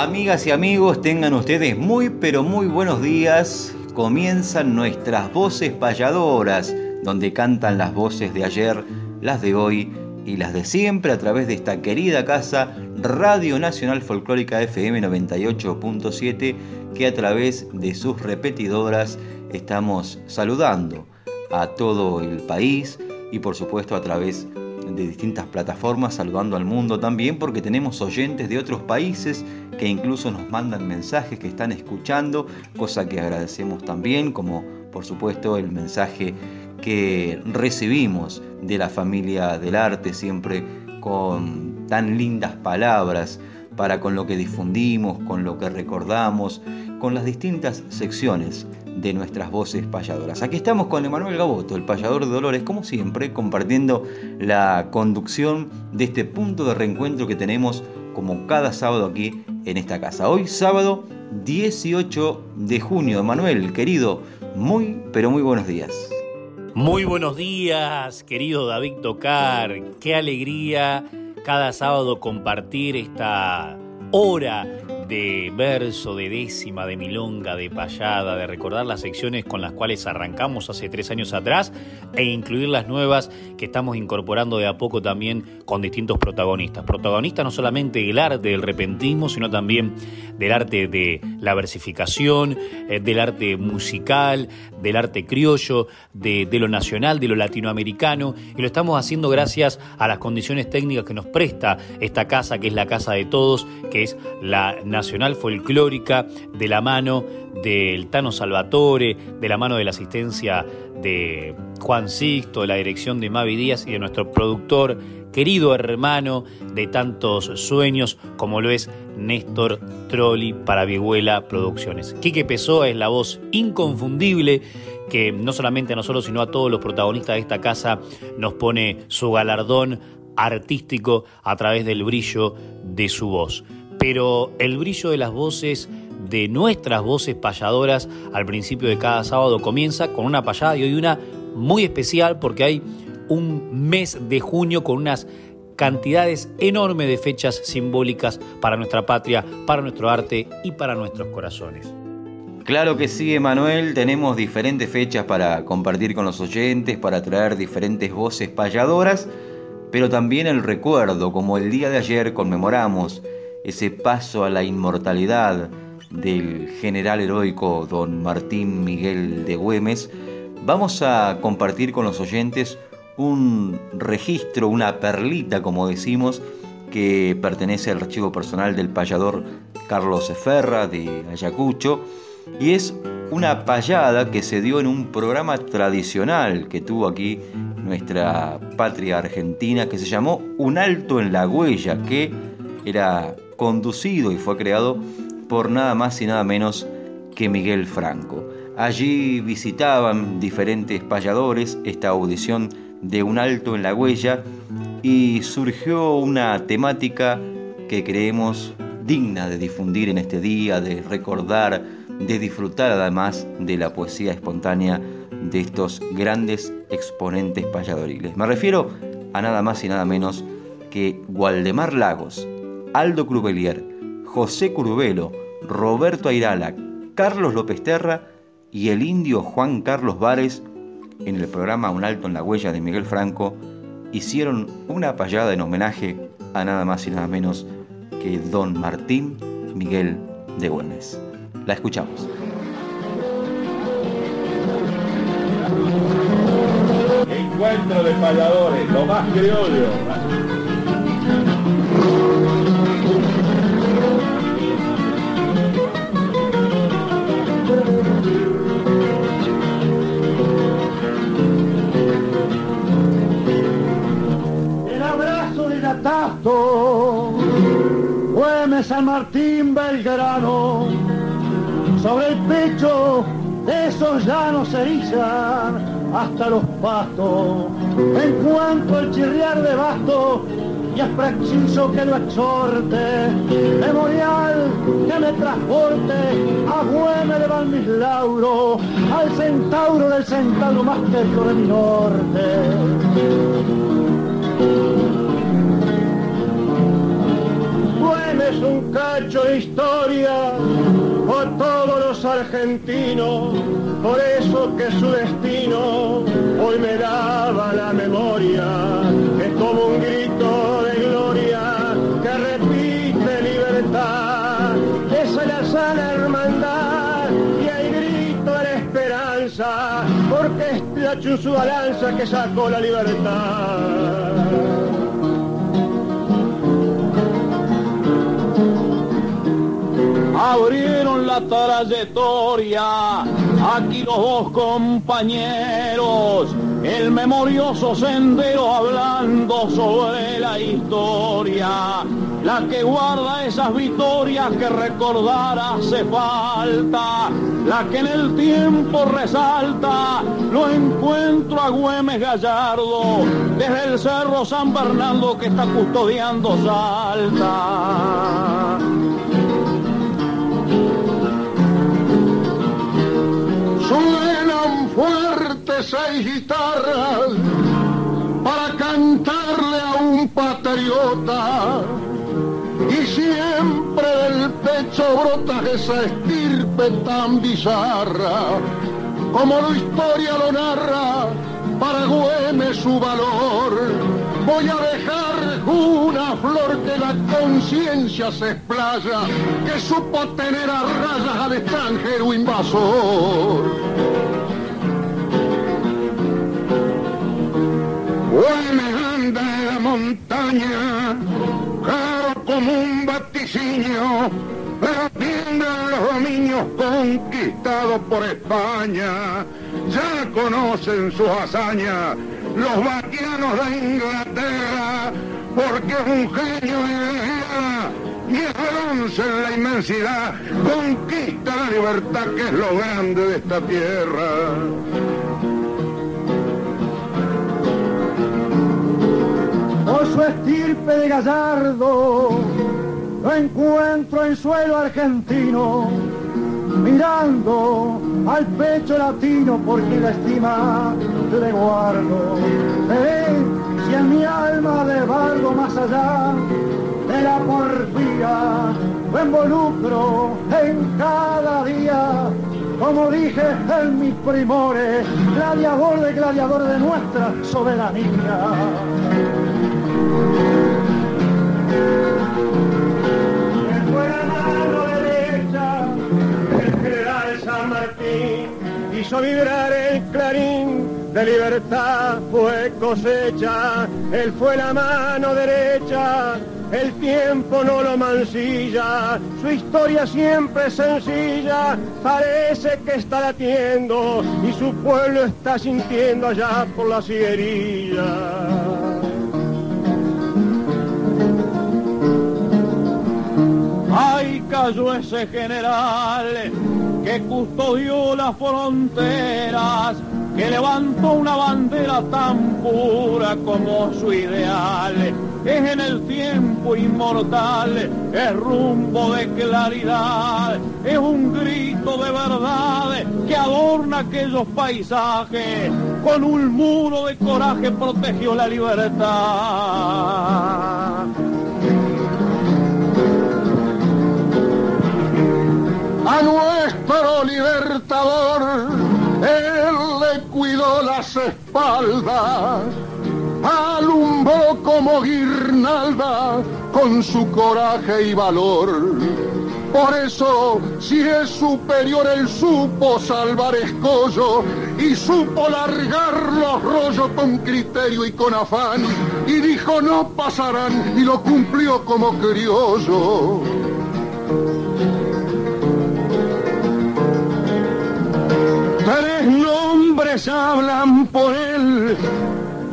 Amigas y amigos, tengan ustedes muy pero muy buenos días. Comienzan nuestras voces payadoras donde cantan las voces de ayer, las de hoy y las de siempre a través de esta querida casa Radio Nacional Folclórica FM 98.7 que a través de sus repetidoras estamos saludando a todo el país y por supuesto a través de distintas plataformas saludando al mundo también porque tenemos oyentes de otros países que incluso nos mandan mensajes que están escuchando, cosa que agradecemos también como por supuesto el mensaje que recibimos de la familia del arte, siempre con tan lindas palabras para con lo que difundimos, con lo que recordamos, con las distintas secciones de nuestras voces payadoras. Aquí estamos con Emanuel Gaboto, el payador de Dolores, como siempre, compartiendo la conducción de este punto de reencuentro que tenemos como cada sábado aquí en esta casa. Hoy sábado 18 de junio. Emanuel, querido, muy, pero muy buenos días. Muy buenos días, querido David Tocar. Qué alegría cada sábado compartir esta hora de verso, de décima, de milonga, de payada, de recordar las secciones con las cuales arrancamos hace tres años atrás e incluir las nuevas que estamos incorporando de a poco también con distintos protagonistas. Protagonistas no solamente del arte del repentismo, sino también del arte de la versificación, eh, del arte musical, del arte criollo, de, de lo nacional, de lo latinoamericano, y lo estamos haciendo gracias a las condiciones técnicas que nos presta esta casa, que es la casa de todos, que es la nacional folclórica, de la mano del Tano Salvatore, de la mano de la asistencia de Juan Sixto, de la dirección de Mavi Díaz y de nuestro productor, querido hermano de tantos sueños, como lo es Néstor Trolli para Viehuela Producciones. Quique Pessoa es la voz inconfundible que no solamente a nosotros, sino a todos los protagonistas de esta casa nos pone su galardón artístico a través del brillo de su voz pero el brillo de las voces de nuestras voces payadoras al principio de cada sábado comienza con una payada y hoy una muy especial porque hay un mes de junio con unas cantidades enormes de fechas simbólicas para nuestra patria, para nuestro arte y para nuestros corazones. Claro que sí, Emanuel, tenemos diferentes fechas para compartir con los oyentes, para traer diferentes voces payadoras, pero también el recuerdo, como el día de ayer conmemoramos ese paso a la inmortalidad del general heroico don Martín Miguel de Güemes, vamos a compartir con los oyentes un registro, una perlita, como decimos, que pertenece al archivo personal del payador Carlos Ferra de Ayacucho, y es una payada que se dio en un programa tradicional que tuvo aquí nuestra patria argentina, que se llamó Un alto en la huella, que era conducido y fue creado por nada más y nada menos que Miguel Franco. Allí visitaban diferentes payadores esta audición de Un alto en la huella y surgió una temática que creemos digna de difundir en este día, de recordar, de disfrutar además de la poesía espontánea de estos grandes exponentes payadoriles. Me refiero a nada más y nada menos que Waldemar Lagos, Aldo Crubelier, José Curvelo, Roberto Airala, Carlos López Terra y el indio Juan Carlos Vares, en el programa Un Alto en la Huella de Miguel Franco, hicieron una payada en homenaje a nada más y nada menos que don Martín Miguel de Güemes. La escuchamos. Encuentro de payadores, lo más criollo. Güemes San Martín Belgrano, sobre el pecho de esos llanos se erizan hasta los pastos. En cuanto al chirriar de basto, y es preciso que lo exhorte, memorial que me transporte a Güemes de Valmislauro, al centauro del centauro más querido de mi norte. Un cacho de historia por todos los argentinos, por eso que su destino hoy me daba la memoria, es como un grito de gloria que repite libertad, esa es la sana hermandad y el grito de la esperanza, porque es la su balanza que sacó la libertad. Abrieron la trayectoria. Aquí los dos compañeros, el memorioso sendero hablando sobre la historia. La que guarda esas victorias que recordar hace falta. La que en el tiempo resalta. Lo encuentro a Güemes Gallardo desde el cerro San Bernardo que está custodiando Salta. Fuertes seis guitarras para cantarle a un patriota. Y siempre del pecho brota esa estirpe tan bizarra, como la historia lo narra, para Güemes su valor. Voy a dejar una flor que la conciencia se explaya, que supo tener a rayas al extranjero invasor. Güemes anda en la montaña, caro como un vaticinio, pero tienden los dominios conquistados por España. Ya conocen sus hazañas los vaquianos de Inglaterra, porque es un genio de guerra y bronce en la inmensidad, conquista la libertad que es lo grande de esta tierra. Por su estirpe de gallardo, lo encuentro en suelo argentino, mirando al pecho latino porque la estima le guardo. Veré si en mi alma de bardo más allá de la porfía lo involucro en cada día. Como dije en mis primores, gladiador de gladiador de nuestra soberanía. Hizo vibrar el clarín de libertad fue cosecha, él fue la mano derecha, el tiempo no lo mancilla, su historia siempre es sencilla, parece que está latiendo y su pueblo está sintiendo allá por la sierrilla. Cayó ese general que custodió las fronteras, que levantó una bandera tan pura como su ideal. Es en el tiempo inmortal, es rumbo de claridad, es un grito de verdad que adorna aquellos paisajes. Con un muro de coraje protegió la libertad. A nuestro libertador, él le cuidó las espaldas, alumbró como guirnalda con su coraje y valor. Por eso, si es superior, él supo salvar escollo y supo largar los rollos con criterio y con afán. Y dijo no pasarán y lo cumplió como criollo. Tres nombres hablan por él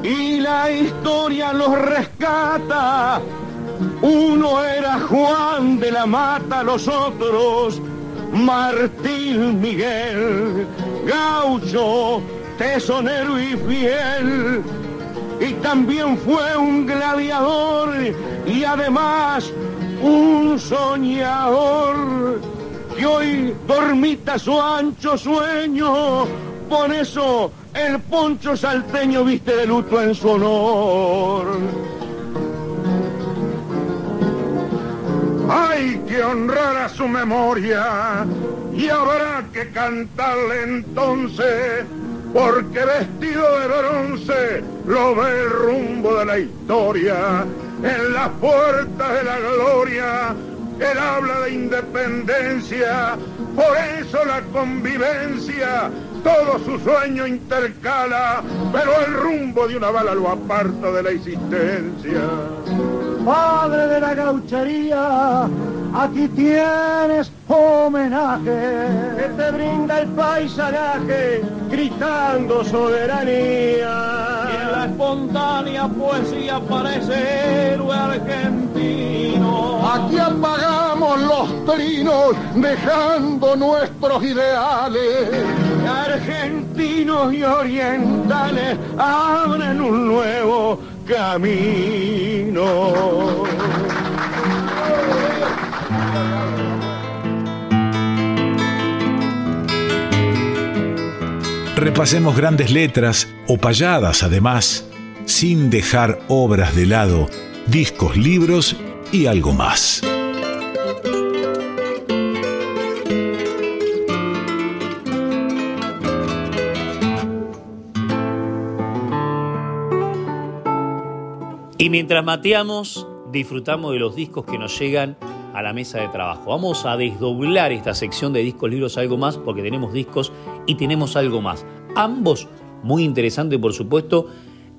y la historia los rescata. Uno era Juan de la Mata, los otros Martín Miguel, gaucho, tesonero y fiel. Y también fue un gladiador y además un soñador dormita su ancho sueño. Por eso el poncho salteño viste de luto en su honor. Hay que honrar a su memoria y habrá que cantarle entonces, porque vestido de bronce lo ve el rumbo de la historia. En las puertas de la gloria, él habla de independencia, por eso la convivencia todo su sueño intercala, pero el rumbo de una bala lo aparta de la existencia. Padre de la gauchería, aquí tienes homenaje que te brinda el paisaje gritando soberanía. Y en la espontánea poesía parece héroe argentino. Aquí apagamos los trinos dejando nuestros ideales. Argentinos y orientales abren un nuevo camino. Repasemos grandes letras o payadas además, sin dejar obras de lado, discos, libros y algo más. Y mientras mateamos, disfrutamos de los discos que nos llegan a la mesa de trabajo. Vamos a desdoblar esta sección de discos, libros, algo más, porque tenemos discos y tenemos algo más. Ambos muy interesantes, por supuesto,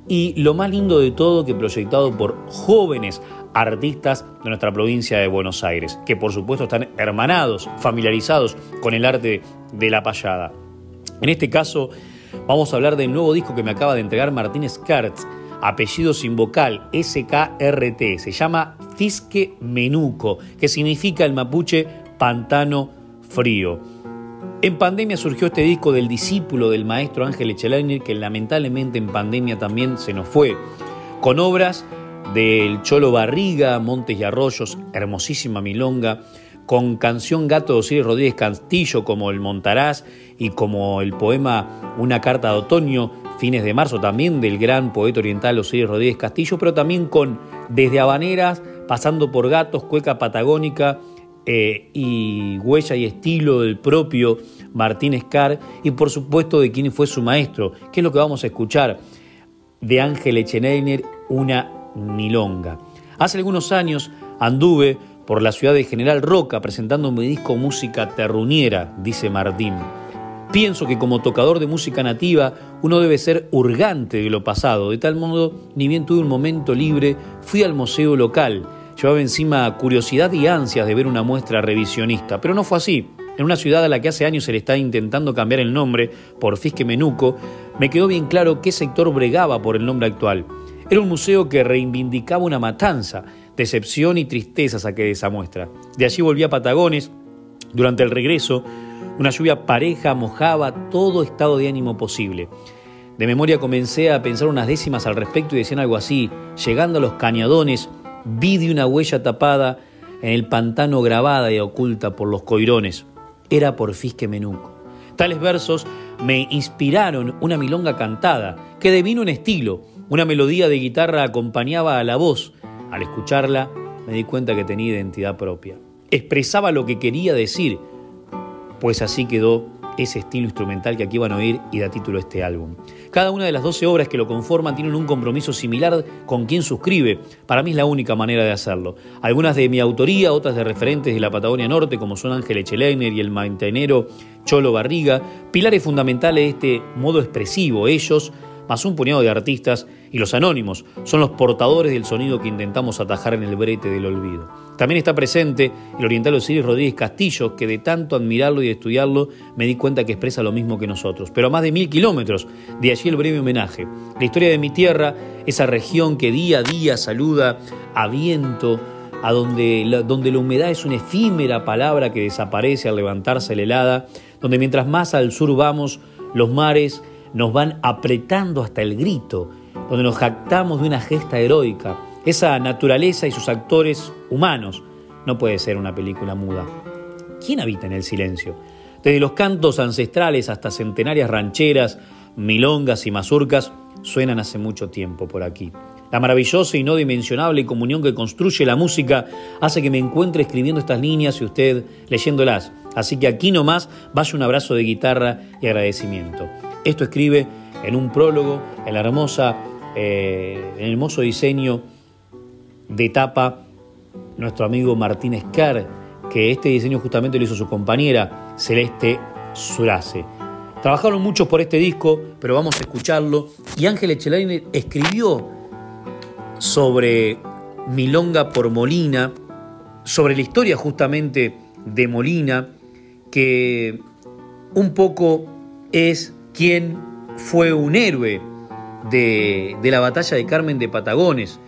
y lo más lindo de todo que proyectado por jóvenes artistas de nuestra provincia de Buenos Aires, que por supuesto están hermanados, familiarizados con el arte de la payada. En este caso, vamos a hablar del nuevo disco que me acaba de entregar Martínez Kertz, apellido sin vocal, SKRT, se llama Fisque Menuco, que significa el mapuche pantano frío. En pandemia surgió este disco del discípulo del maestro Ángel Echelainer, que lamentablemente en pandemia también se nos fue, con obras del Cholo Barriga, Montes y Arroyos, hermosísima milonga, con canción Gato de Osiris Rodríguez Castillo como el Montaraz y como el poema Una carta de otoño, fines de marzo también del gran poeta oriental Osiris Rodríguez Castillo, pero también con desde Habaneras, pasando por Gatos, Cueca Patagónica eh, y huella y estilo del propio Martín Escar y por supuesto de quién fue su maestro, que es lo que vamos a escuchar de Ángel Echenelner, una milonga. Hace algunos años anduve por la ciudad de General Roca presentando mi disco Música Terruniera, dice Martín. Pienso que como tocador de música nativa uno debe ser hurgante de lo pasado, de tal modo, ni bien tuve un momento libre, fui al museo local, llevaba encima curiosidad y ansias de ver una muestra revisionista, pero no fue así. En una ciudad a la que hace años se le está intentando cambiar el nombre por Fisque Menuco, me quedó bien claro qué sector bregaba por el nombre actual. Era un museo que reivindicaba una matanza, decepción y tristeza saqué de esa muestra. De allí volví a Patagones. Durante el regreso, una lluvia pareja mojaba todo estado de ánimo posible. De memoria comencé a pensar unas décimas al respecto y decían algo así, llegando a los cañadones, vi de una huella tapada en el pantano grabada y oculta por los coirones. Era por Fisque Menuco. Tales versos me inspiraron una milonga cantada, que devino en estilo. Una melodía de guitarra acompañaba a la voz. Al escucharla, me di cuenta que tenía identidad propia. Expresaba lo que quería decir, pues así quedó ese estilo instrumental que aquí van a oír y da título a este álbum. Cada una de las 12 obras que lo conforman tienen un compromiso similar con quien suscribe. Para mí es la única manera de hacerlo. Algunas de mi autoría, otras de referentes de la Patagonia Norte, como son Ángel Echeleiner y el mantenero Cholo Barriga, pilares fundamentales de este modo expresivo. Ellos, más un puñado de artistas, y los anónimos son los portadores del sonido que intentamos atajar en el brete del olvido. También está presente el oriental Osiris Rodríguez Castillo, que de tanto admirarlo y estudiarlo me di cuenta que expresa lo mismo que nosotros, pero a más de mil kilómetros, de allí el breve homenaje. La historia de mi tierra, esa región que día a día saluda a viento, a donde la, donde la humedad es una efímera palabra que desaparece al levantarse la helada, donde mientras más al sur vamos, los mares nos van apretando hasta el grito donde nos jactamos de una gesta heroica. Esa naturaleza y sus actores humanos no puede ser una película muda. ¿Quién habita en el silencio? Desde los cantos ancestrales hasta centenarias rancheras, milongas y mazurcas, suenan hace mucho tiempo por aquí. La maravillosa y no dimensionable comunión que construye la música hace que me encuentre escribiendo estas líneas y usted leyéndolas. Así que aquí nomás vaya un abrazo de guitarra y agradecimiento. Esto escribe en un prólogo, en la hermosa eh, el hermoso diseño de tapa nuestro amigo Martín Escar, que este diseño justamente lo hizo su compañera Celeste Surace. Trabajaron muchos por este disco, pero vamos a escucharlo. Y Ángel Echelaine escribió sobre Milonga por Molina, sobre la historia justamente de Molina, que un poco es quien fue un héroe de, la batalla de Carmen de Patagones.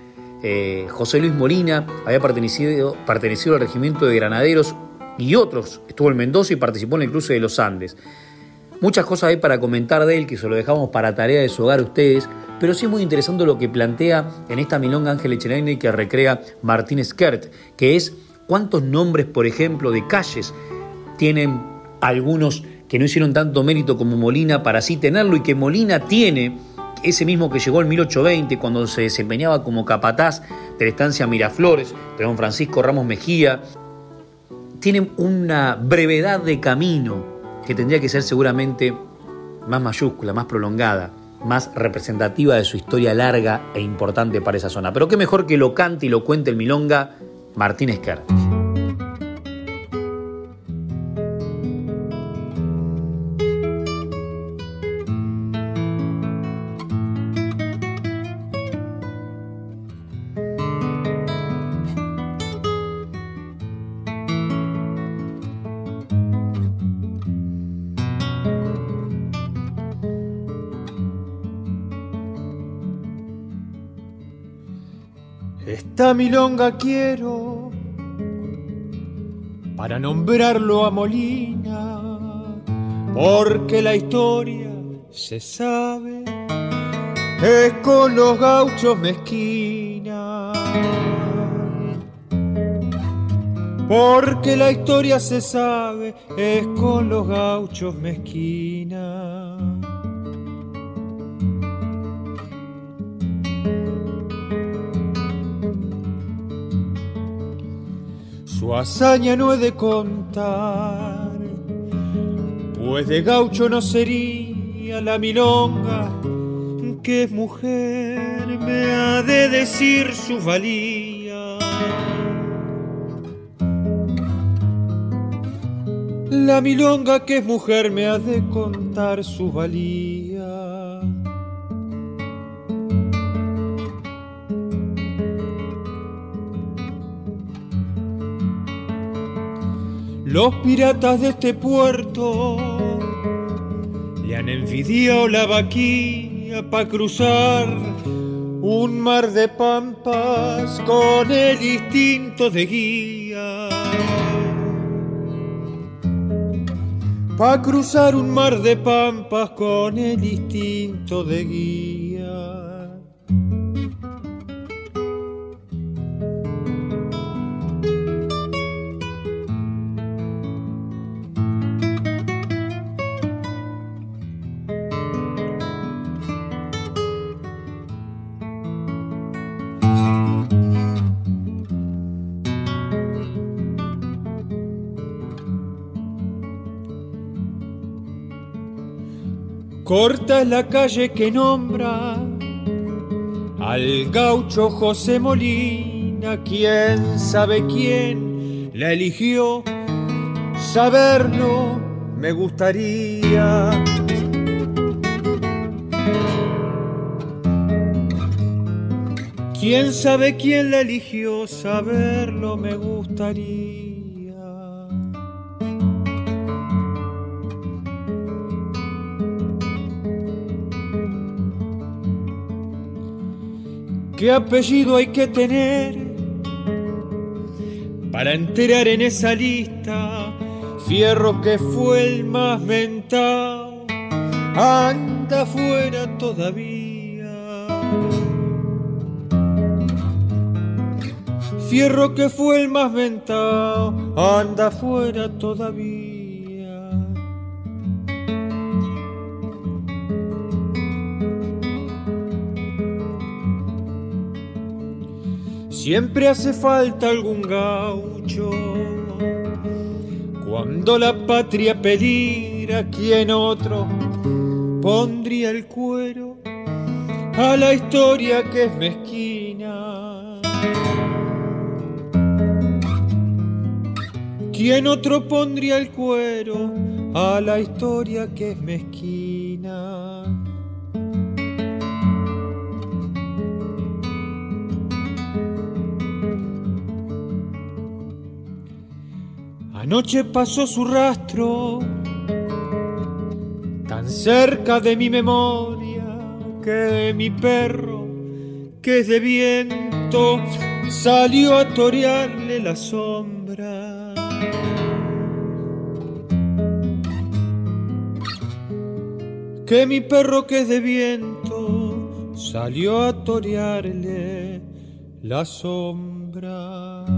Eh, José Luis Molina había pertenecido, pertenecido al regimiento de granaderos y otros. Estuvo en Mendoza y participó en el cruce de los Andes. Muchas cosas hay para comentar de él, que se lo dejamos para tarea de su hogar a ustedes, pero sí es muy interesante lo que plantea en esta milonga Ángel Echelaine que recrea Martín Skert, que es cuántos nombres, por ejemplo, de calles tienen algunos que no hicieron tanto mérito como Molina para así tenerlo y que Molina tiene ese mismo que llegó en 1820 cuando se desempeñaba como capataz de la estancia Miraflores de don Francisco Ramos Mejía, tiene una brevedad de camino que tendría que ser seguramente más mayúscula, más prolongada, más representativa de su historia larga e importante para esa zona. Pero qué mejor que lo cante y lo cuente el milonga Martín Esquer. Esta milonga quiero para nombrarlo a Molina, porque la historia se sabe es con los gauchos mezquina. Porque la historia se sabe es con los gauchos mezquina. Su hazaña no he de contar, pues de gaucho no sería la milonga que mujer me ha de decir su valía. La milonga que es mujer me ha de contar su valía. Los piratas de este puerto le han envidiado la vaquilla para cruzar un mar de pampas con el instinto de guía. Pa' cruzar un mar de pampas con el instinto de guía. Corta es la calle que nombra al gaucho José Molina, quién sabe quién la eligió, saberlo me gustaría. ¿Quién sabe quién la eligió? Saberlo me gustaría. ¿Qué apellido hay que tener para enterar en esa lista? Fierro que fue el más mentado, anda fuera todavía. Fierro que fue el más ventado, anda fuera todavía. Siempre hace falta algún gaucho cuando la patria pediera quien otro pondría el cuero a la historia que es mezquina. ¿Quién otro pondría el cuero a la historia que es mezquina? Anoche pasó su rastro tan cerca de mi memoria que mi perro, que de viento, salió a torearle la sombra. que mi perro que es de viento salió a torearle la sombra.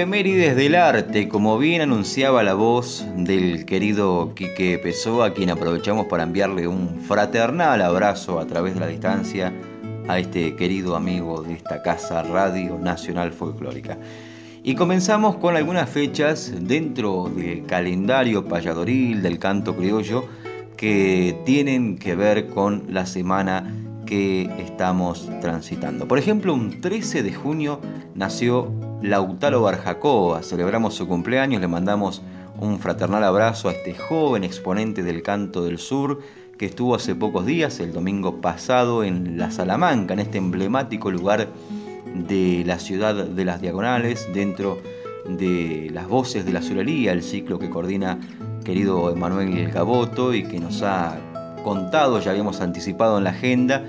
Efemérides del arte, como bien anunciaba la voz del querido Quique Pessoa, a quien aprovechamos para enviarle un fraternal abrazo a través de la distancia a este querido amigo de esta casa Radio Nacional Folclórica. Y comenzamos con algunas fechas dentro del calendario payadoril del canto criollo que tienen que ver con la semana que estamos transitando. Por ejemplo, un 13 de junio nació Lautaro Barjacoa. Celebramos su cumpleaños, le mandamos un fraternal abrazo a este joven exponente del canto del sur que estuvo hace pocos días, el domingo pasado, en La Salamanca, en este emblemático lugar de la ciudad de las Diagonales, dentro de las voces de la Surería, el ciclo que coordina querido Emanuel Gaboto y que nos ha contado, ya habíamos anticipado en la agenda,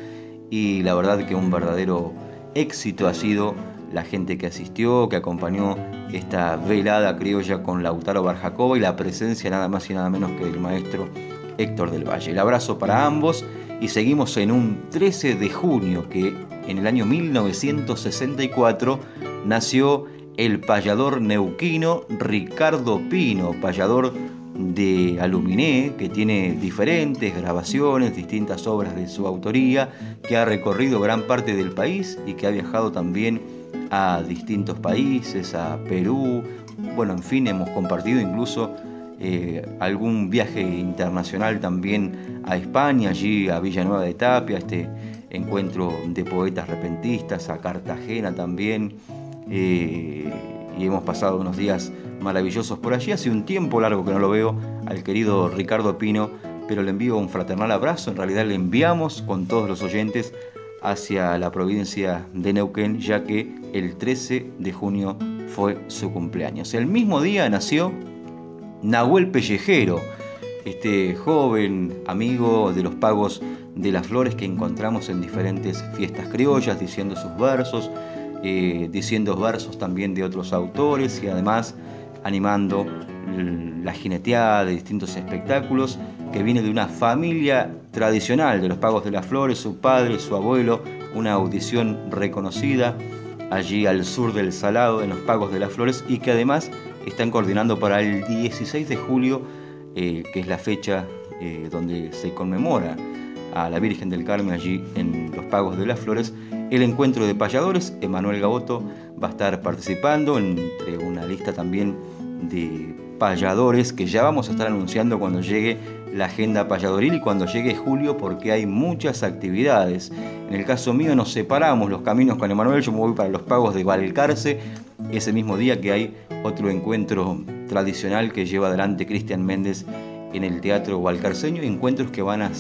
y la verdad que un verdadero éxito ha sido la gente que asistió, que acompañó esta velada criolla con Lautaro Barjacoba y la presencia nada más y nada menos que del maestro Héctor del Valle. El abrazo para ambos y seguimos en un 13 de junio que en el año 1964 nació el payador neuquino Ricardo Pino, payador de Aluminé, que tiene diferentes grabaciones, distintas obras de su autoría, que ha recorrido gran parte del país y que ha viajado también a distintos países, a Perú, bueno, en fin, hemos compartido incluso eh, algún viaje internacional también a España, allí a Villanueva de Tapia, este encuentro de poetas repentistas, a Cartagena también, eh, y hemos pasado unos días maravillosos por allí. Hace un tiempo largo que no lo veo al querido Ricardo Pino, pero le envío un fraternal abrazo, en realidad le enviamos con todos los oyentes hacia la provincia de Neuquén, ya que el 13 de junio fue su cumpleaños. El mismo día nació Nahuel Pellejero, este joven amigo de los pagos de las flores que encontramos en diferentes fiestas criollas, diciendo sus versos, eh, diciendo versos también de otros autores y además animando la jineteada de distintos espectáculos, que viene de una familia tradicional de los Pagos de las Flores, su padre, su abuelo, una audición reconocida allí al sur del Salado, en los Pagos de las Flores, y que además están coordinando para el 16 de julio, eh, que es la fecha eh, donde se conmemora a la Virgen del Carmen allí en los Pagos de las Flores, el encuentro de payadores. Emanuel Gaboto va a estar participando entre una lista también de payadores que ya vamos a estar anunciando cuando llegue la agenda payadoril y cuando llegue julio porque hay muchas actividades. En el caso mío nos separamos los caminos con Emanuel, yo me voy para los pagos de Valcarce, ese mismo día que hay otro encuentro tradicional que lleva adelante Cristian Méndez en el Teatro Valcarceño, encuentros que van a,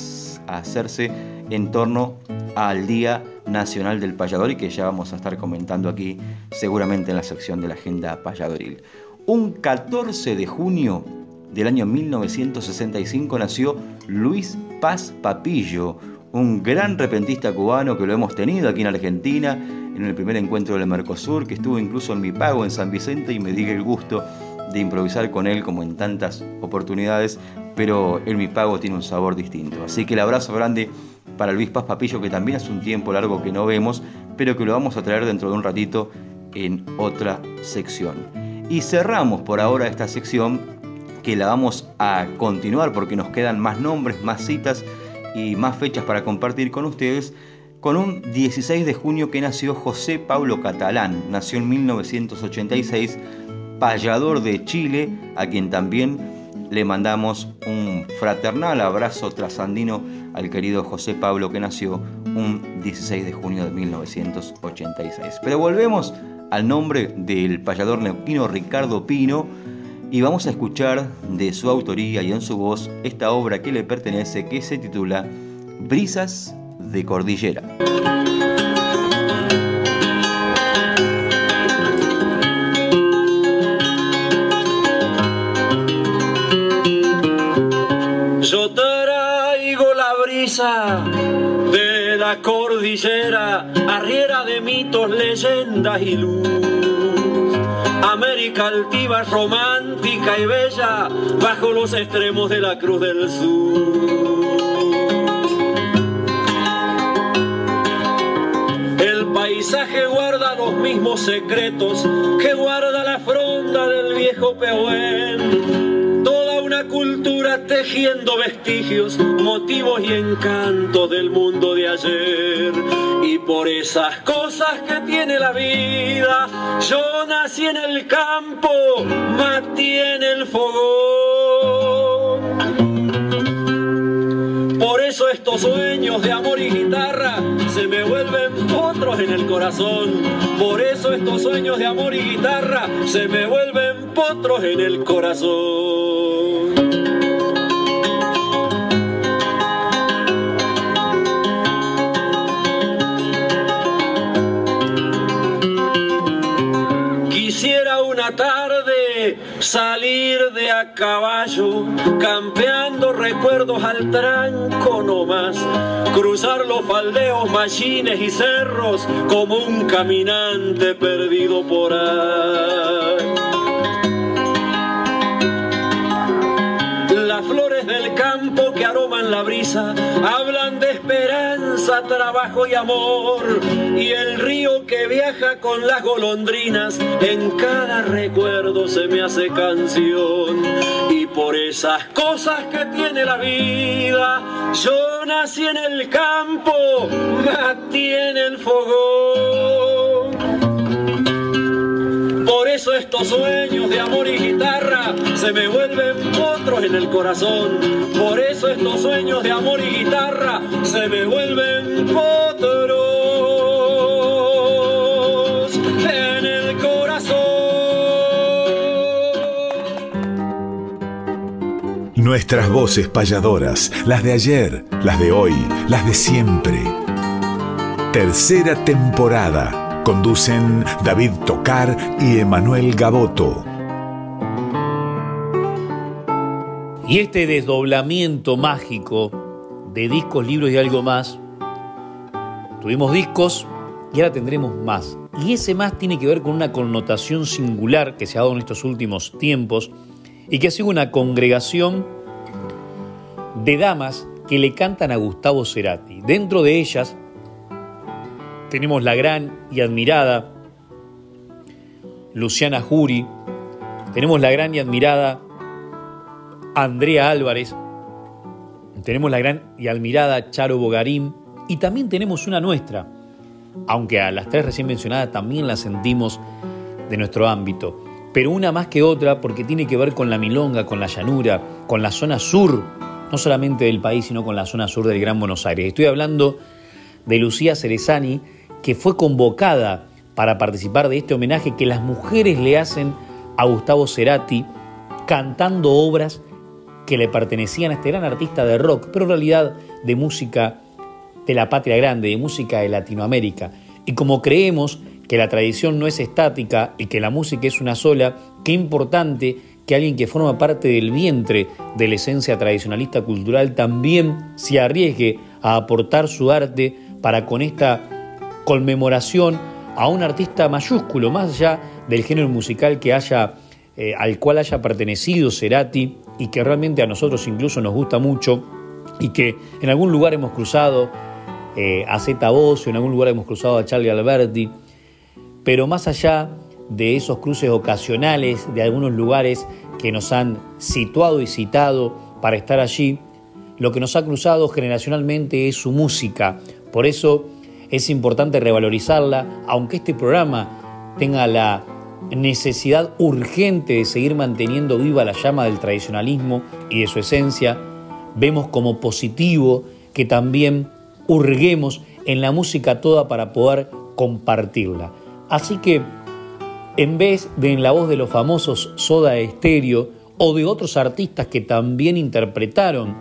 hacerse en torno al Día Nacional del Payador y que ya vamos a estar comentando aquí seguramente en la sección de la agenda payadoril. Un 14 de junio del año 1965 nació Luis Paz Papillo, un gran repentista cubano que lo hemos tenido aquí en Argentina en el primer encuentro del Mercosur, que estuvo incluso en mi pago en San Vicente y me di el gusto de improvisar con él como en tantas oportunidades, pero el mi pago tiene un sabor distinto. Así que el abrazo grande para Luis Paz Papillo, que también hace un tiempo largo que no vemos, pero que lo vamos a traer dentro de un ratito en otra sección. Y cerramos por ahora esta sección que la vamos a continuar porque nos quedan más nombres, más citas y más fechas para compartir con ustedes con un 16 de junio que nació José Pablo Catalán. Nació en 1986, payador de Chile, a quien también le mandamos un fraternal abrazo trasandino al querido José Pablo que nació un 16 de junio de 1986. Pero volvemos al nombre del payador neuquino Ricardo Pino, y vamos a escuchar de su autoría y en su voz esta obra que le pertenece que se titula Brisas de Cordillera. Mitos, leyendas y luz América altiva, romántica y bella, bajo los extremos de la Cruz del Sur. El paisaje guarda los mismos secretos que guarda la fronda del viejo Pehuén. Toda una cultura tejiendo vestigios, motivos y encantos del mundo de ayer y por esas cosas que tiene la vida, yo nací en el campo, Mati en el fogón. Por eso estos sueños de amor y guitarra se me vuelven potros en el corazón. Por eso estos sueños de amor y guitarra se me vuelven potros en el corazón. Salir de a caballo, campeando recuerdos al tranco nomás, cruzar los faldeos, machines y cerros como un caminante perdido por ahí. Las flores del campo que aroman la brisa trabajo y amor. Y el río que viaja con las golondrinas en cada recuerdo se me hace canción. Y por esas cosas que tiene la vida, yo nací en el campo, Matí en el fogón. Por eso estos sueños de amor y guitarra se me vuelven otros en el corazón. Por eso estos sueños de amor y guitarra se me vuelven otros en el corazón. Nuestras voces payadoras, las de ayer, las de hoy, las de siempre. Tercera temporada Conducen David Tocar y Emanuel Gaboto. Y este desdoblamiento mágico de discos, libros y algo más, tuvimos discos y ahora tendremos más. Y ese más tiene que ver con una connotación singular que se ha dado en estos últimos tiempos y que sigue una congregación de damas que le cantan a Gustavo Cerati. Dentro de ellas tenemos la gran y admirada Luciana Jury, tenemos la gran y admirada Andrea Álvarez, tenemos la gran y admirada Charo Bogarín. Y también tenemos una nuestra, aunque a las tres recién mencionadas también las sentimos de nuestro ámbito, pero una más que otra porque tiene que ver con la milonga, con la llanura, con la zona sur, no solamente del país, sino con la zona sur del Gran Buenos Aires. Estoy hablando de Lucía Cerezani, que fue convocada para participar de este homenaje que las mujeres le hacen a Gustavo Cerati, cantando obras que le pertenecían a este gran artista de rock, pero en realidad de música de la patria grande, de música de Latinoamérica. Y como creemos que la tradición no es estática y que la música es una sola, qué importante que alguien que forma parte del vientre de la esencia tradicionalista cultural también se arriesgue a aportar su arte para con esta conmemoración a un artista mayúsculo, más allá del género musical que haya, eh, al cual haya pertenecido Cerati y que realmente a nosotros incluso nos gusta mucho y que en algún lugar hemos cruzado eh, a Zeta en algún lugar hemos cruzado a Charlie Alberti, pero más allá de esos cruces ocasionales de algunos lugares que nos han situado y citado para estar allí, lo que nos ha cruzado generacionalmente es su música. Por eso es importante revalorizarla, aunque este programa tenga la necesidad urgente de seguir manteniendo viva la llama del tradicionalismo y de su esencia, vemos como positivo que también hurguemos en la música toda para poder compartirla. Así que, en vez de en la voz de los famosos Soda Estéreo o de otros artistas que también interpretaron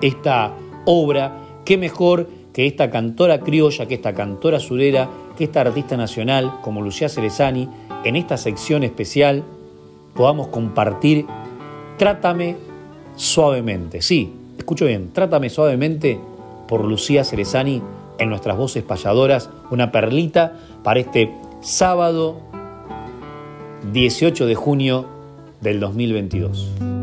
esta obra, qué mejor que esta cantora criolla, que esta cantora surera, que esta artista nacional como Lucía Cerezani, en esta sección especial podamos compartir Trátame suavemente. Sí, escucho bien, Trátame suavemente por Lucía Cerezani en nuestras voces payadoras, una perlita para este sábado 18 de junio del 2022.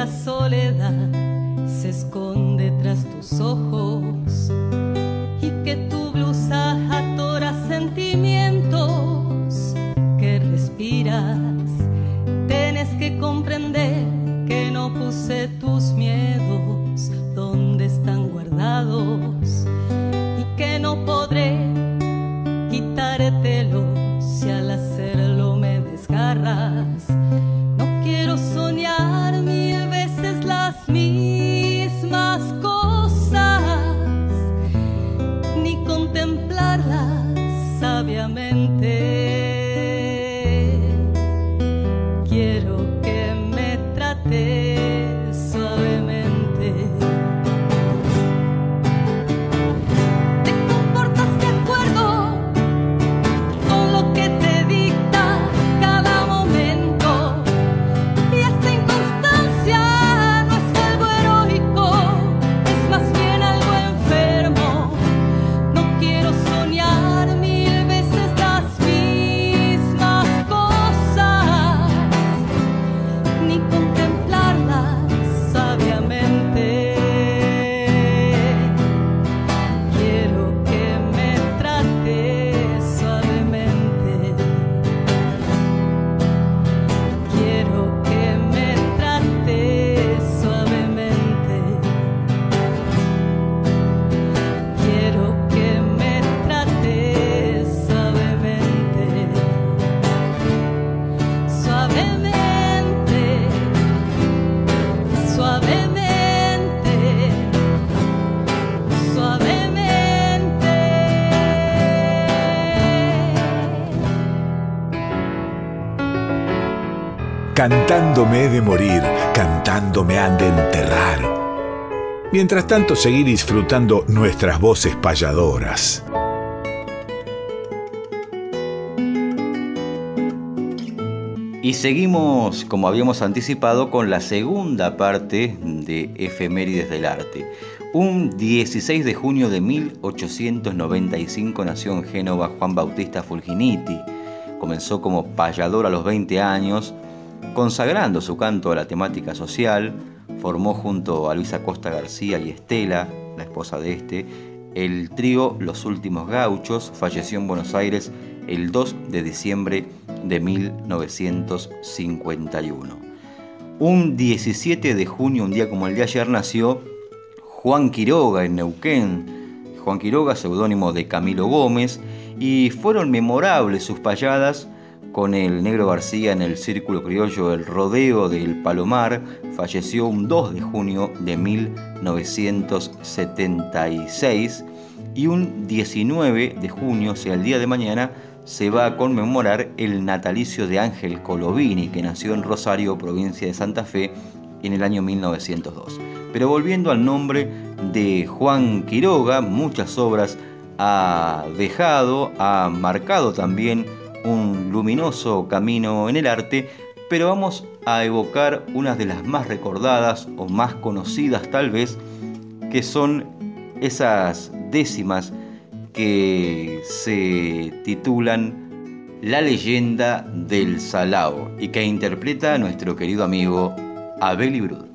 La soledad se esconde tras tus ojos Cantándome he de morir, cantándome han de enterrar. Mientras tanto, seguir disfrutando nuestras voces payadoras. Y seguimos, como habíamos anticipado, con la segunda parte de Efemérides del Arte. Un 16 de junio de 1895 nació en Génova Juan Bautista Fulginiti. Comenzó como payador a los 20 años, consagrando su canto a la temática social. Formó junto a Luisa Costa García y Estela, la esposa de este, el trío Los Últimos Gauchos. Falleció en Buenos Aires el 2 de diciembre de 1951. Un 17 de junio, un día como el de ayer, nació Juan Quiroga en Neuquén. Juan Quiroga, seudónimo de Camilo Gómez, y fueron memorables sus payadas con el Negro García en el Círculo Criollo El Rodeo del Palomar. Falleció un 2 de junio de 1976 y un 19 de junio, o sea, el día de mañana, se va a conmemorar el natalicio de Ángel Colovini, que nació en Rosario, provincia de Santa Fe, en el año 1902. Pero volviendo al nombre de Juan Quiroga, muchas obras ha dejado, ha marcado también un luminoso camino en el arte, pero vamos a evocar unas de las más recordadas o más conocidas tal vez, que son esas décimas que se titulan La leyenda del Salao y que interpreta nuestro querido amigo Abel Ibrud.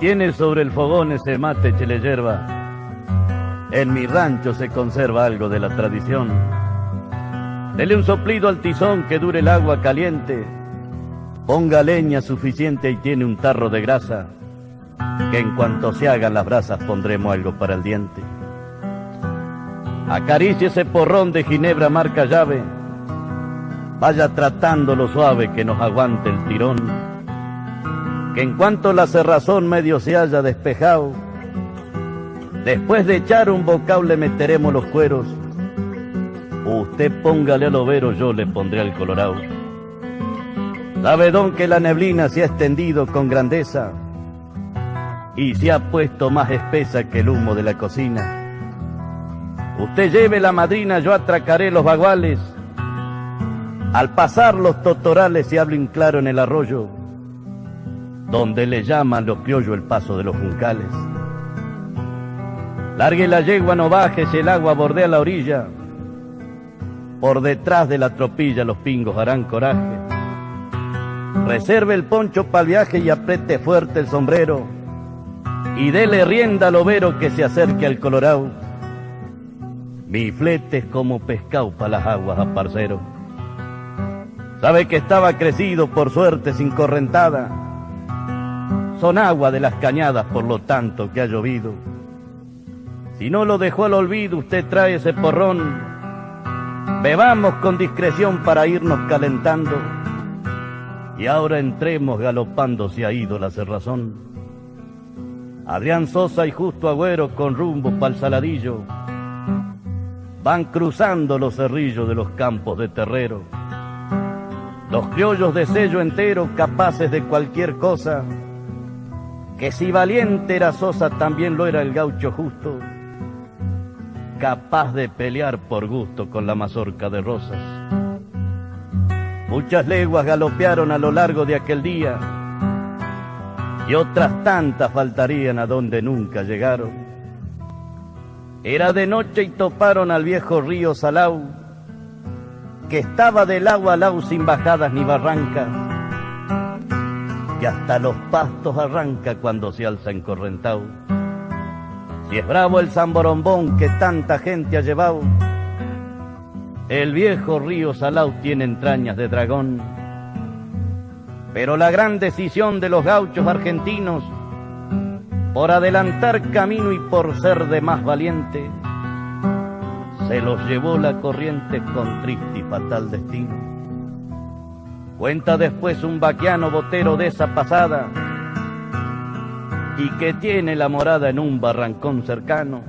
Tiene sobre el fogón ese mate chile yerba. En mi rancho se conserva algo de la tradición. Dele un soplido al tizón que dure el agua caliente. Ponga leña suficiente y tiene un tarro de grasa. Que en cuanto se hagan las brasas pondremos algo para el diente. Acaricie ese porrón de ginebra marca llave. Vaya tratándolo suave que nos aguante el tirón en cuanto la cerrazón medio se haya despejado, después de echar un bocado le meteremos los cueros. Usted póngale al overo, yo le pondré al colorado. Sabe don que la neblina se ha extendido con grandeza y se ha puesto más espesa que el humo de la cocina. Usted lleve la madrina, yo atracaré los baguales. Al pasar los totorales se hablen claro en el arroyo donde le llaman los criollos el paso de los juncales. Largue la yegua, no bajes, el agua bordea la orilla. Por detrás de la tropilla los pingos harán coraje. Reserve el poncho para el viaje y apriete fuerte el sombrero. Y dele rienda al overo que se acerque al colorado. Mi flete es como pescado para las aguas a parcero. Sabe que estaba crecido por suerte sin correntada son agua de las cañadas por lo tanto que ha llovido. Si no lo dejó al olvido, usted trae ese porrón. Bebamos con discreción para irnos calentando. Y ahora entremos galopando, se ha ido la cerrazón. Adrián Sosa y Justo Agüero con rumbo pa'l saladillo. Van cruzando los cerrillos de los campos de terrero. Los criollos de sello entero, capaces de cualquier cosa que si valiente era Sosa también lo era el gaucho justo, capaz de pelear por gusto con la mazorca de rosas. Muchas leguas galopearon a lo largo de aquel día y otras tantas faltarían a donde nunca llegaron. Era de noche y toparon al viejo río Salau, que estaba del agua al lado sin bajadas ni barrancas y hasta los pastos arranca cuando se alza encorrentado. Si es bravo el zamborombón que tanta gente ha llevado, el viejo río Salau tiene entrañas de dragón. Pero la gran decisión de los gauchos argentinos, por adelantar camino y por ser de más valiente, se los llevó la corriente con triste y fatal destino. Cuenta después un vaquiano botero de esa pasada y que tiene la morada en un barrancón cercano,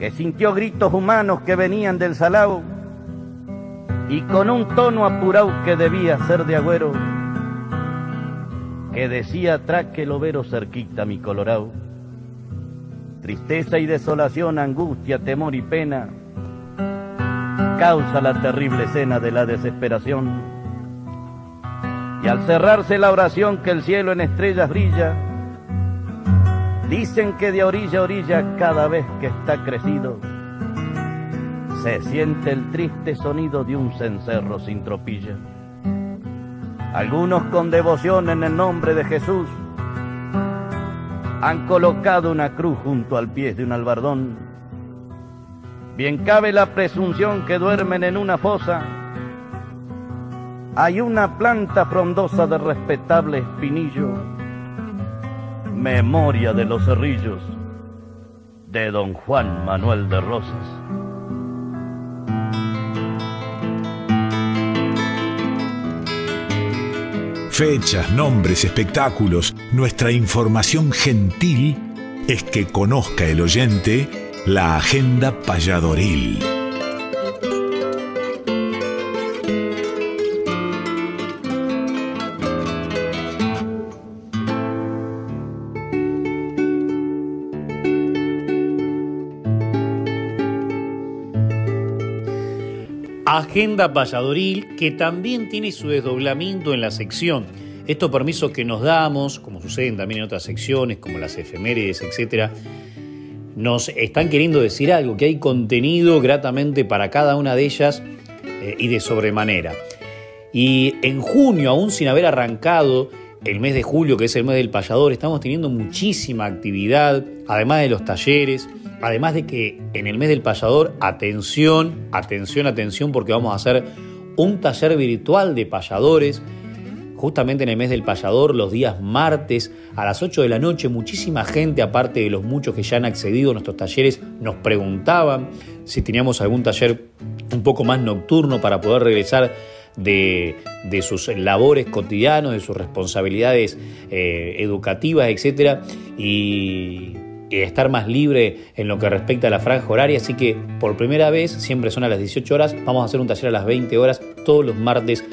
que sintió gritos humanos que venían del salao y con un tono apurado que debía ser de agüero, que decía traque el overo cerquita mi colorado. Tristeza y desolación, angustia, temor y pena, causa la terrible escena de la desesperación. Y al cerrarse la oración que el cielo en estrellas brilla, dicen que de orilla a orilla cada vez que está crecido, se siente el triste sonido de un cencerro sin tropilla. Algunos con devoción en el nombre de Jesús han colocado una cruz junto al pie de un albardón. Bien cabe la presunción que duermen en una fosa. Hay una planta frondosa de respetable espinillo, memoria de los cerrillos de don Juan Manuel de Rosas. Fechas, nombres, espectáculos, nuestra información gentil es que conozca el oyente la agenda payadoril. Agenda Valladoril, que también tiene su desdoblamiento en la sección. Estos permisos que nos damos, como suceden también en otras secciones, como las efemérides, etc., nos están queriendo decir algo, que hay contenido gratamente para cada una de ellas eh, y de sobremanera. Y en junio, aún sin haber arrancado el mes de julio, que es el mes del payador, estamos teniendo muchísima actividad, además de los talleres, además de que en el mes del payador, atención, atención, atención, porque vamos a hacer un taller virtual de payadores, justamente en el mes del payador, los días martes a las 8 de la noche, muchísima gente, aparte de los muchos que ya han accedido a nuestros talleres, nos preguntaban si teníamos algún taller un poco más nocturno para poder regresar de, sus labores cotidianos, de sus responsabilidades eh, educativas, etc. Y estar más libre en lo que respecta a la franja horaria. Así que por primera vez, siempre son a las 18 horas, vamos a hacer un taller a las 20 horas todos los martes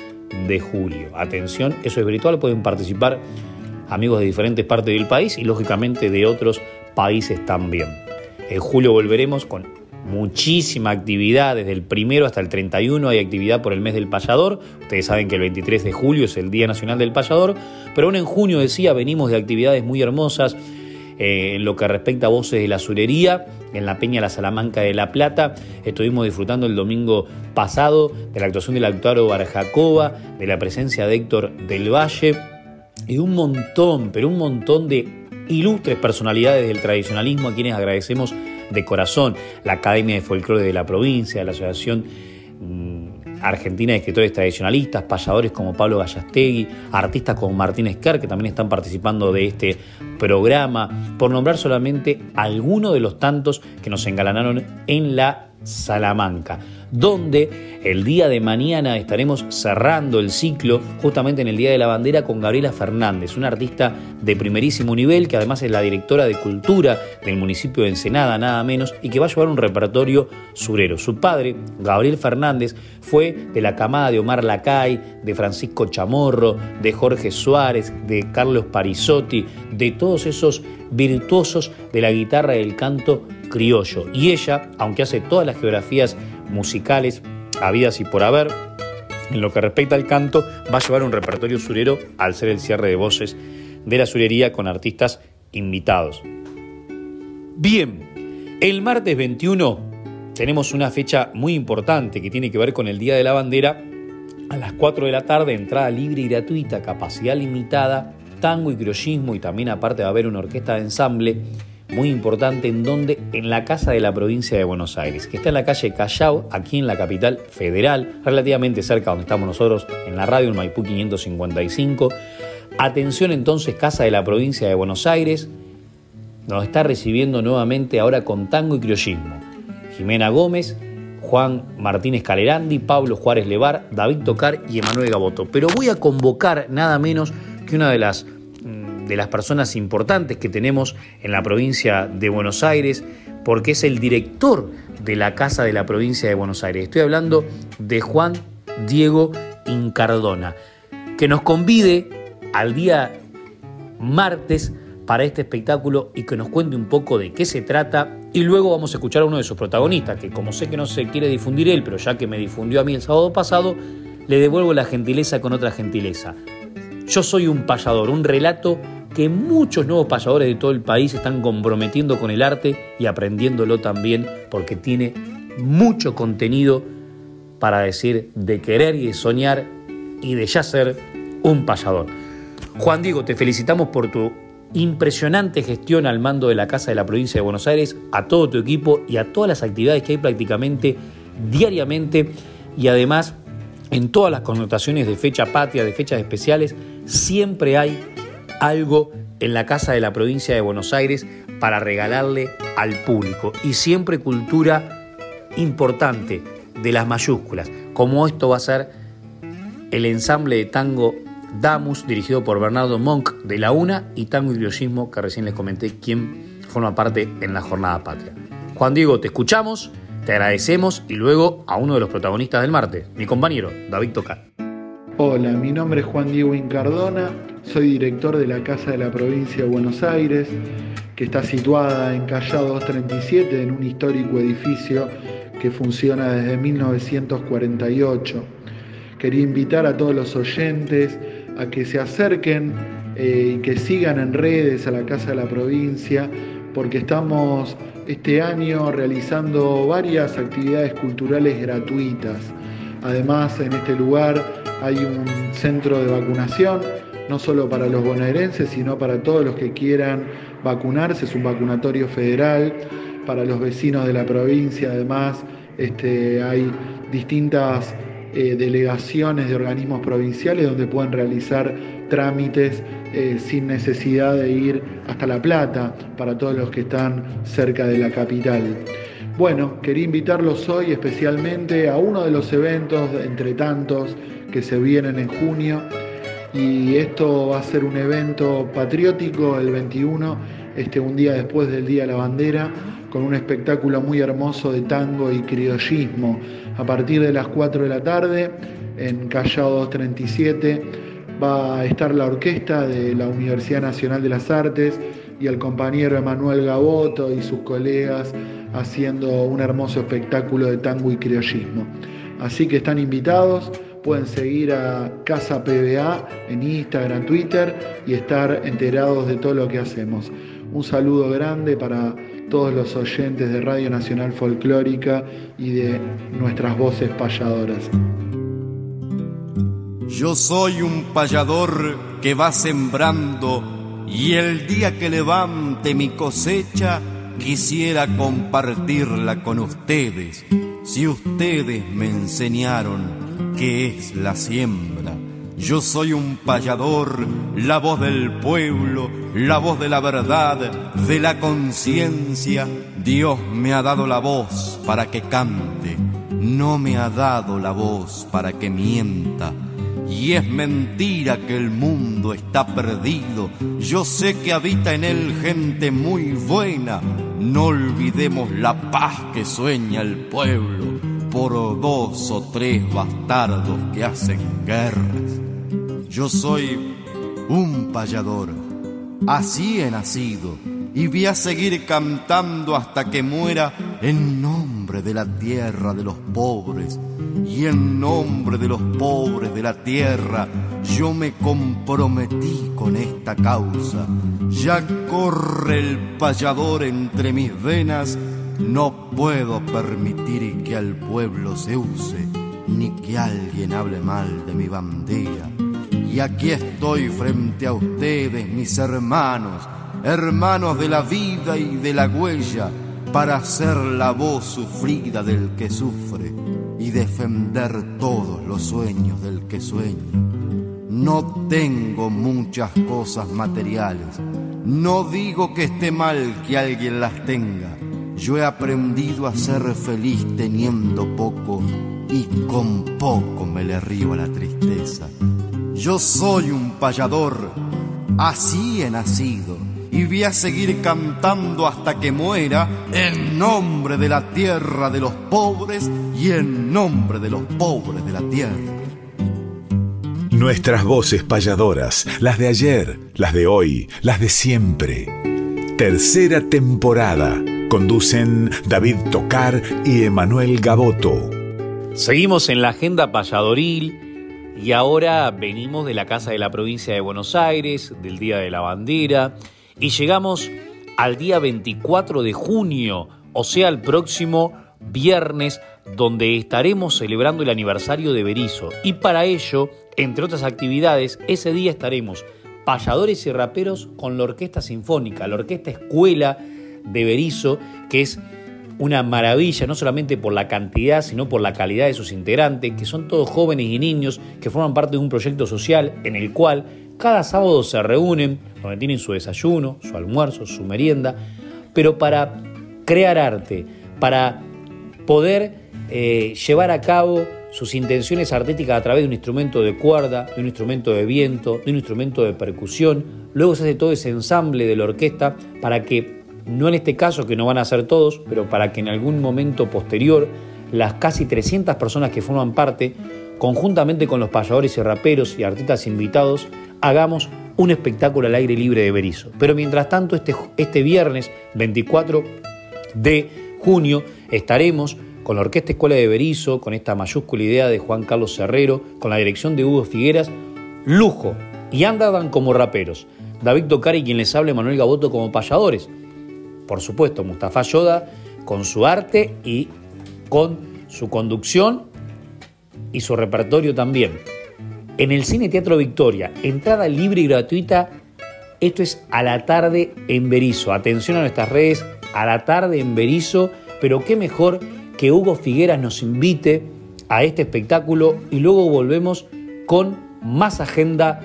de julio. Atención, eso es virtual, pueden participar amigos de diferentes partes del país y lógicamente de otros países también. En julio volveremos con muchísima actividad, desde el primero hasta el 31 hay actividad por el mes del payador, ustedes saben que el 23 de julio es el Día Nacional del Payador, pero aún en junio decía, venimos de actividades muy hermosas, eh, en lo que respecta a voces de la surería, en la Peña La Salamanca de La Plata. Estuvimos disfrutando el domingo pasado de la actuación del Actuaro Barjacoba, de la presencia de Héctor del Valle y un montón, pero un montón de ilustres personalidades del tradicionalismo a quienes agradecemos de corazón. La Academia de Folclore de la provincia, la Asociación Argentina escritores tradicionalistas, payadores como Pablo Gallastegui, artistas como Martín Esquer, que también están participando de este programa, por nombrar solamente algunos de los tantos que nos engalanaron en la Salamanca donde el día de mañana estaremos cerrando el ciclo justamente en el Día de la Bandera con Gabriela Fernández, una artista de primerísimo nivel que además es la directora de cultura del municipio de Ensenada, nada menos, y que va a llevar un repertorio surero. Su padre, Gabriel Fernández, fue de la camada de Omar Lacay, de Francisco Chamorro, de Jorge Suárez, de Carlos Parisotti, de todos esos virtuosos de la guitarra y el canto criollo. Y ella, aunque hace todas las geografías musicales habidas y por haber. En lo que respecta al canto, va a llevar un repertorio surero al ser el cierre de voces de la surería con artistas invitados. Bien, el martes 21 tenemos una fecha muy importante que tiene que ver con el Día de la Bandera. A las 4 de la tarde, entrada libre y gratuita, capacidad limitada, tango y criollismo y también aparte va a haber una orquesta de ensamble muy importante en donde en la casa de la provincia de Buenos Aires, que está en la calle Callao, aquí en la capital federal, relativamente cerca donde estamos nosotros en la radio en Maipú 555. Atención entonces, casa de la provincia de Buenos Aires, nos está recibiendo nuevamente ahora con tango y criollismo. Jimena Gómez, Juan Martínez Calerandi, Pablo Juárez Levar, David Tocar y Emanuel Gaboto. Pero voy a convocar nada menos que una de las de las personas importantes que tenemos en la provincia de Buenos Aires, porque es el director de la Casa de la provincia de Buenos Aires. Estoy hablando de Juan Diego Incardona, que nos convide al día martes para este espectáculo y que nos cuente un poco de qué se trata. Y luego vamos a escuchar a uno de sus protagonistas, que como sé que no se quiere difundir él, pero ya que me difundió a mí el sábado pasado, le devuelvo la gentileza con otra gentileza. Yo soy un payador, un relato que muchos nuevos payadores de todo el país están comprometiendo con el arte y aprendiéndolo también porque tiene mucho contenido para decir de querer y de soñar y de ya ser un payador. Juan Diego, te felicitamos por tu impresionante gestión al mando de la Casa de la Provincia de Buenos Aires, a todo tu equipo y a todas las actividades que hay prácticamente diariamente y además en todas las connotaciones de fecha patria, de fechas especiales, siempre hay algo en la Casa de la Provincia de Buenos Aires para regalarle al público y siempre cultura importante de las mayúsculas, como esto va a ser el ensamble de tango Damus, dirigido por Bernardo Monk de La Una, y Tango y que recién les comenté, quien forma parte en la Jornada Patria. Juan Diego, te escuchamos, te agradecemos y luego a uno de los protagonistas del martes, mi compañero, David Tocar. Hola, mi nombre es Juan Diego Incardona, soy director de la Casa de la Provincia de Buenos Aires, que está situada en Callao 237, en un histórico edificio que funciona desde 1948. Quería invitar a todos los oyentes a que se acerquen eh, y que sigan en redes a la Casa de la Provincia, porque estamos este año realizando varias actividades culturales gratuitas. Además, en este lugar hay un centro de vacunación, no solo para los bonaerenses, sino para todos los que quieran vacunarse. Es un vacunatorio federal para los vecinos de la provincia. Además, este, hay distintas eh, delegaciones de organismos provinciales donde pueden realizar trámites eh, sin necesidad de ir hasta La Plata para todos los que están cerca de la capital. Bueno, quería invitarlos hoy especialmente a uno de los eventos, entre tantos, que se vienen en junio. Y esto va a ser un evento patriótico el 21, este, un día después del Día de la Bandera, con un espectáculo muy hermoso de tango y criollismo a partir de las 4 de la tarde en Callao 237 va a estar la orquesta de la Universidad Nacional de las Artes y el compañero Emanuel Gaboto y sus colegas haciendo un hermoso espectáculo de tango y criollismo. Así que están invitados, pueden seguir a Casa PBA en Instagram, Twitter y estar enterados de todo lo que hacemos. Un saludo grande para todos los oyentes de Radio Nacional Folclórica y de nuestras voces payadoras. Yo soy un payador que va sembrando y el día que levante mi cosecha quisiera compartirla con ustedes. Si ustedes me enseñaron qué es la siembra yo soy un payador, la voz del pueblo, la voz de la verdad, de la conciencia. Dios me ha dado la voz para que cante, no me ha dado la voz para que mienta. Y es mentira que el mundo está perdido. Yo sé que habita en él gente muy buena. No olvidemos la paz que sueña el pueblo por dos o tres bastardos que hacen guerras. Yo soy un payador, así he nacido y voy a seguir cantando hasta que muera en nombre de la tierra de los pobres y en nombre de los pobres de la tierra yo me comprometí con esta causa. Ya corre el payador entre mis venas, no puedo permitir que al pueblo se use ni que alguien hable mal de mi bandera y aquí estoy frente a ustedes, mis hermanos, hermanos de la vida y de la huella, para ser la voz sufrida del que sufre y defender todos los sueños del que sueña. No tengo muchas cosas materiales, no digo que esté mal que alguien las tenga. Yo he aprendido a ser feliz teniendo poco y con poco me le río a la tristeza. Yo soy un payador, así he nacido, y voy a seguir cantando hasta que muera en nombre de la tierra de los pobres y en nombre de los pobres de la tierra. Nuestras voces payadoras, las de ayer, las de hoy, las de siempre. Tercera temporada. Conducen David Tocar y Emanuel Gaboto. Seguimos en la agenda payadoril y ahora venimos de la Casa de la Provincia de Buenos Aires, del Día de la Bandera, y llegamos al día 24 de junio, o sea, el próximo viernes, donde estaremos celebrando el aniversario de Berizo. Y para ello, entre otras actividades, ese día estaremos payadores y raperos con la Orquesta Sinfónica, la Orquesta Escuela de Berizo, que es una maravilla, no solamente por la cantidad, sino por la calidad de sus integrantes, que son todos jóvenes y niños que forman parte de un proyecto social en el cual cada sábado se reúnen, donde tienen su desayuno, su almuerzo, su merienda, pero para crear arte, para poder eh, llevar a cabo sus intenciones artísticas a través de un instrumento de cuerda, de un instrumento de viento, de un instrumento de percusión. Luego se hace todo ese ensamble de la orquesta para que, no en este caso que no van a ser todos, pero para que en algún momento posterior las casi 300 personas que forman parte, conjuntamente con los payadores y raperos y artistas invitados, hagamos un espectáculo al aire libre de Berizo. Pero mientras tanto, este, este viernes 24 de junio estaremos con la Orquesta Escuela de Berizo, con esta mayúscula idea de Juan Carlos Herrero, con la dirección de Hugo Figueras, lujo, y andan como raperos. David Tocari, quien les hable, Manuel Gaboto como payadores. Por supuesto, Mustafa Yoda con su arte y con su conducción y su repertorio también. En el Cine Teatro Victoria, entrada libre y gratuita. Esto es a la tarde en Berizo. Atención a nuestras redes, a la tarde en Berizo, pero qué mejor que Hugo Figueras nos invite a este espectáculo y luego volvemos con más agenda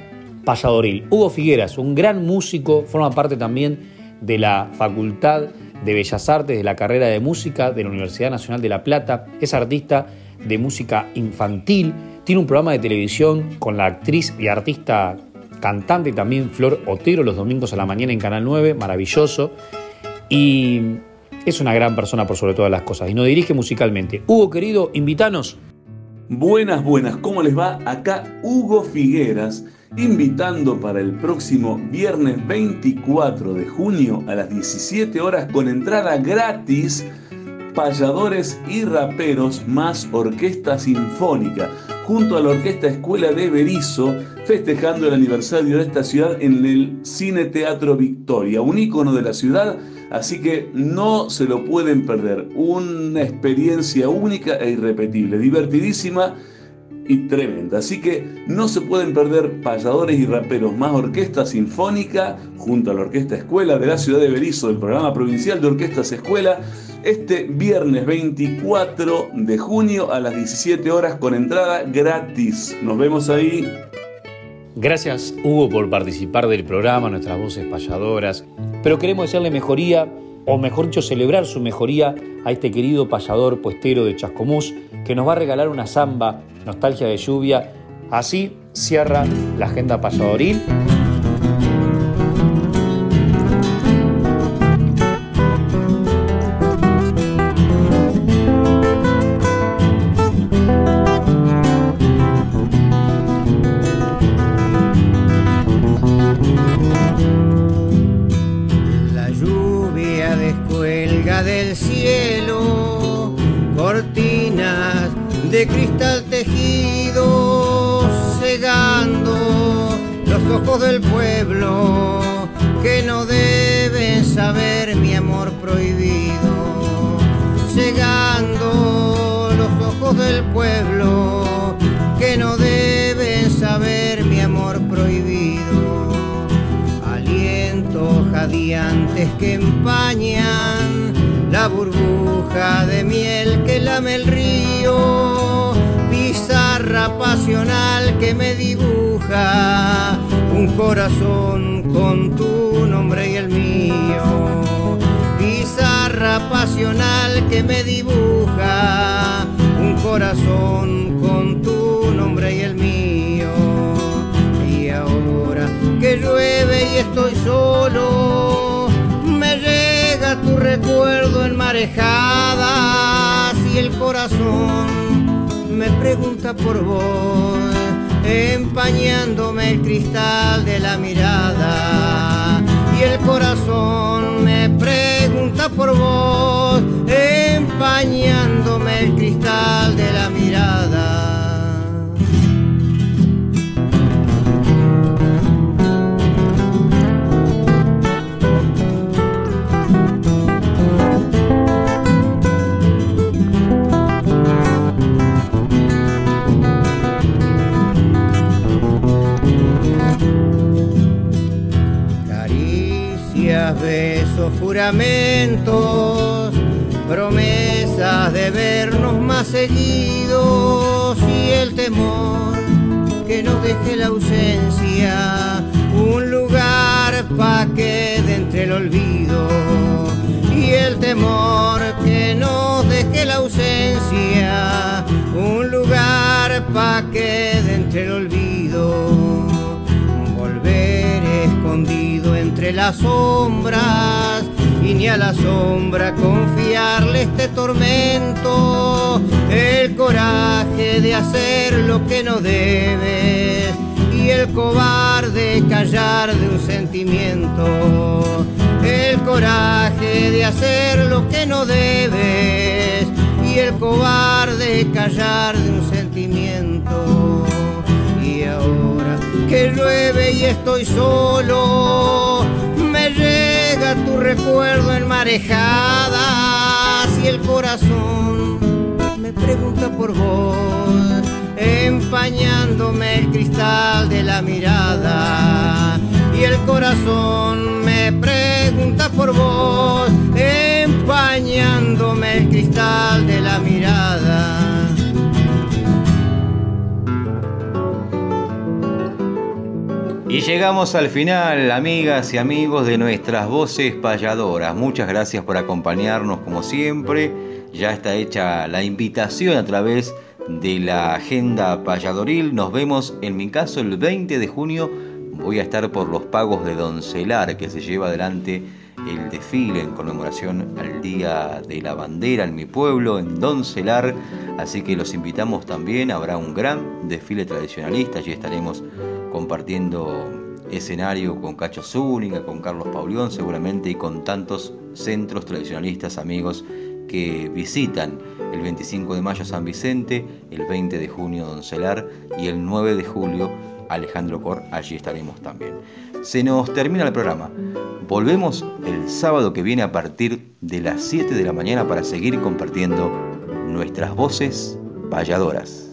payadoril. Hugo Figueras, un gran músico, forma parte también de la Facultad de Bellas Artes, de la carrera de música de la Universidad Nacional de La Plata, es artista de música infantil, tiene un programa de televisión con la actriz y artista cantante también Flor Otero los domingos a la mañana en Canal 9, maravilloso. Y es una gran persona por sobre todas las cosas y nos dirige musicalmente. Hugo, querido, invítanos. Buenas, buenas, ¿cómo les va? Acá Hugo Figueras, invitando para el próximo viernes 24 de junio a las 17 horas con entrada gratis, payadores y raperos más orquesta sinfónica, junto a la Orquesta Escuela de Berizo, festejando el aniversario de esta ciudad en el Cine Teatro Victoria, un ícono de la ciudad Así que no se lo pueden perder. Una experiencia única e irrepetible, divertidísima y tremenda. Así que no se pueden perder payadores y raperos más orquesta sinfónica junto a la Orquesta Escuela de la ciudad de Berizo del programa provincial de Orquestas Escuela este viernes 24 de junio a las 17 horas con entrada gratis. Nos vemos ahí. Gracias Hugo por participar del programa, nuestras voces payadoras pero queremos desearle mejoría, o mejor dicho, celebrar su mejoría a este querido payador puestero de Chascomús, que nos va a regalar una samba, nostalgia de lluvia. Así cierra la agenda payadoril. De miel que lame el río, pizarra pasional que me dibuja un corazón con tu nombre y el mío, pizarra pasional que me dibuja, un corazón con tu nombre y el mío. Y ahora que llueve y estoy solo, me tu recuerdo en marejadas y el corazón me pregunta por vos empañándome el cristal de la mirada. Y el corazón me pregunta por vos, empañándome el cristal de la mirada. Besos, juramentos, promesas de vernos más seguidos y el temor que nos deje la ausencia, un lugar pa' que de entre el olvido y el temor que nos deje la ausencia, un lugar pa' que de entre el olvido entre las sombras y ni a la sombra confiarle este tormento, el coraje de hacer lo que no debes y el cobarde callar de un sentimiento, el coraje de hacer lo que no debes y el cobarde callar de un sentimiento y ahora que llueve y estoy solo. Me llega tu recuerdo en marejadas y el corazón me pregunta por vos, empañándome el cristal de la mirada. Y el corazón me pregunta por vos, empañándome el cristal de la mirada. Y llegamos al final, amigas y amigos de nuestras voces payadoras. Muchas gracias por acompañarnos como siempre. Ya está hecha la invitación a través de la agenda payadoril. Nos vemos, en mi caso, el 20 de junio. Voy a estar por los pagos de Doncelar, que se lleva adelante el desfile en conmemoración al Día de la Bandera en mi pueblo, en Doncelar. Así que los invitamos también. Habrá un gran desfile tradicionalista. Allí estaremos compartiendo escenario con Cacho Zúñiga, con Carlos Paulión seguramente y con tantos centros tradicionalistas amigos que visitan el 25 de mayo San Vicente, el 20 de junio Doncelar y el 9 de julio Alejandro Cor, allí estaremos también. Se nos termina el programa. Volvemos el sábado que viene a partir de las 7 de la mañana para seguir compartiendo nuestras voces valladoras.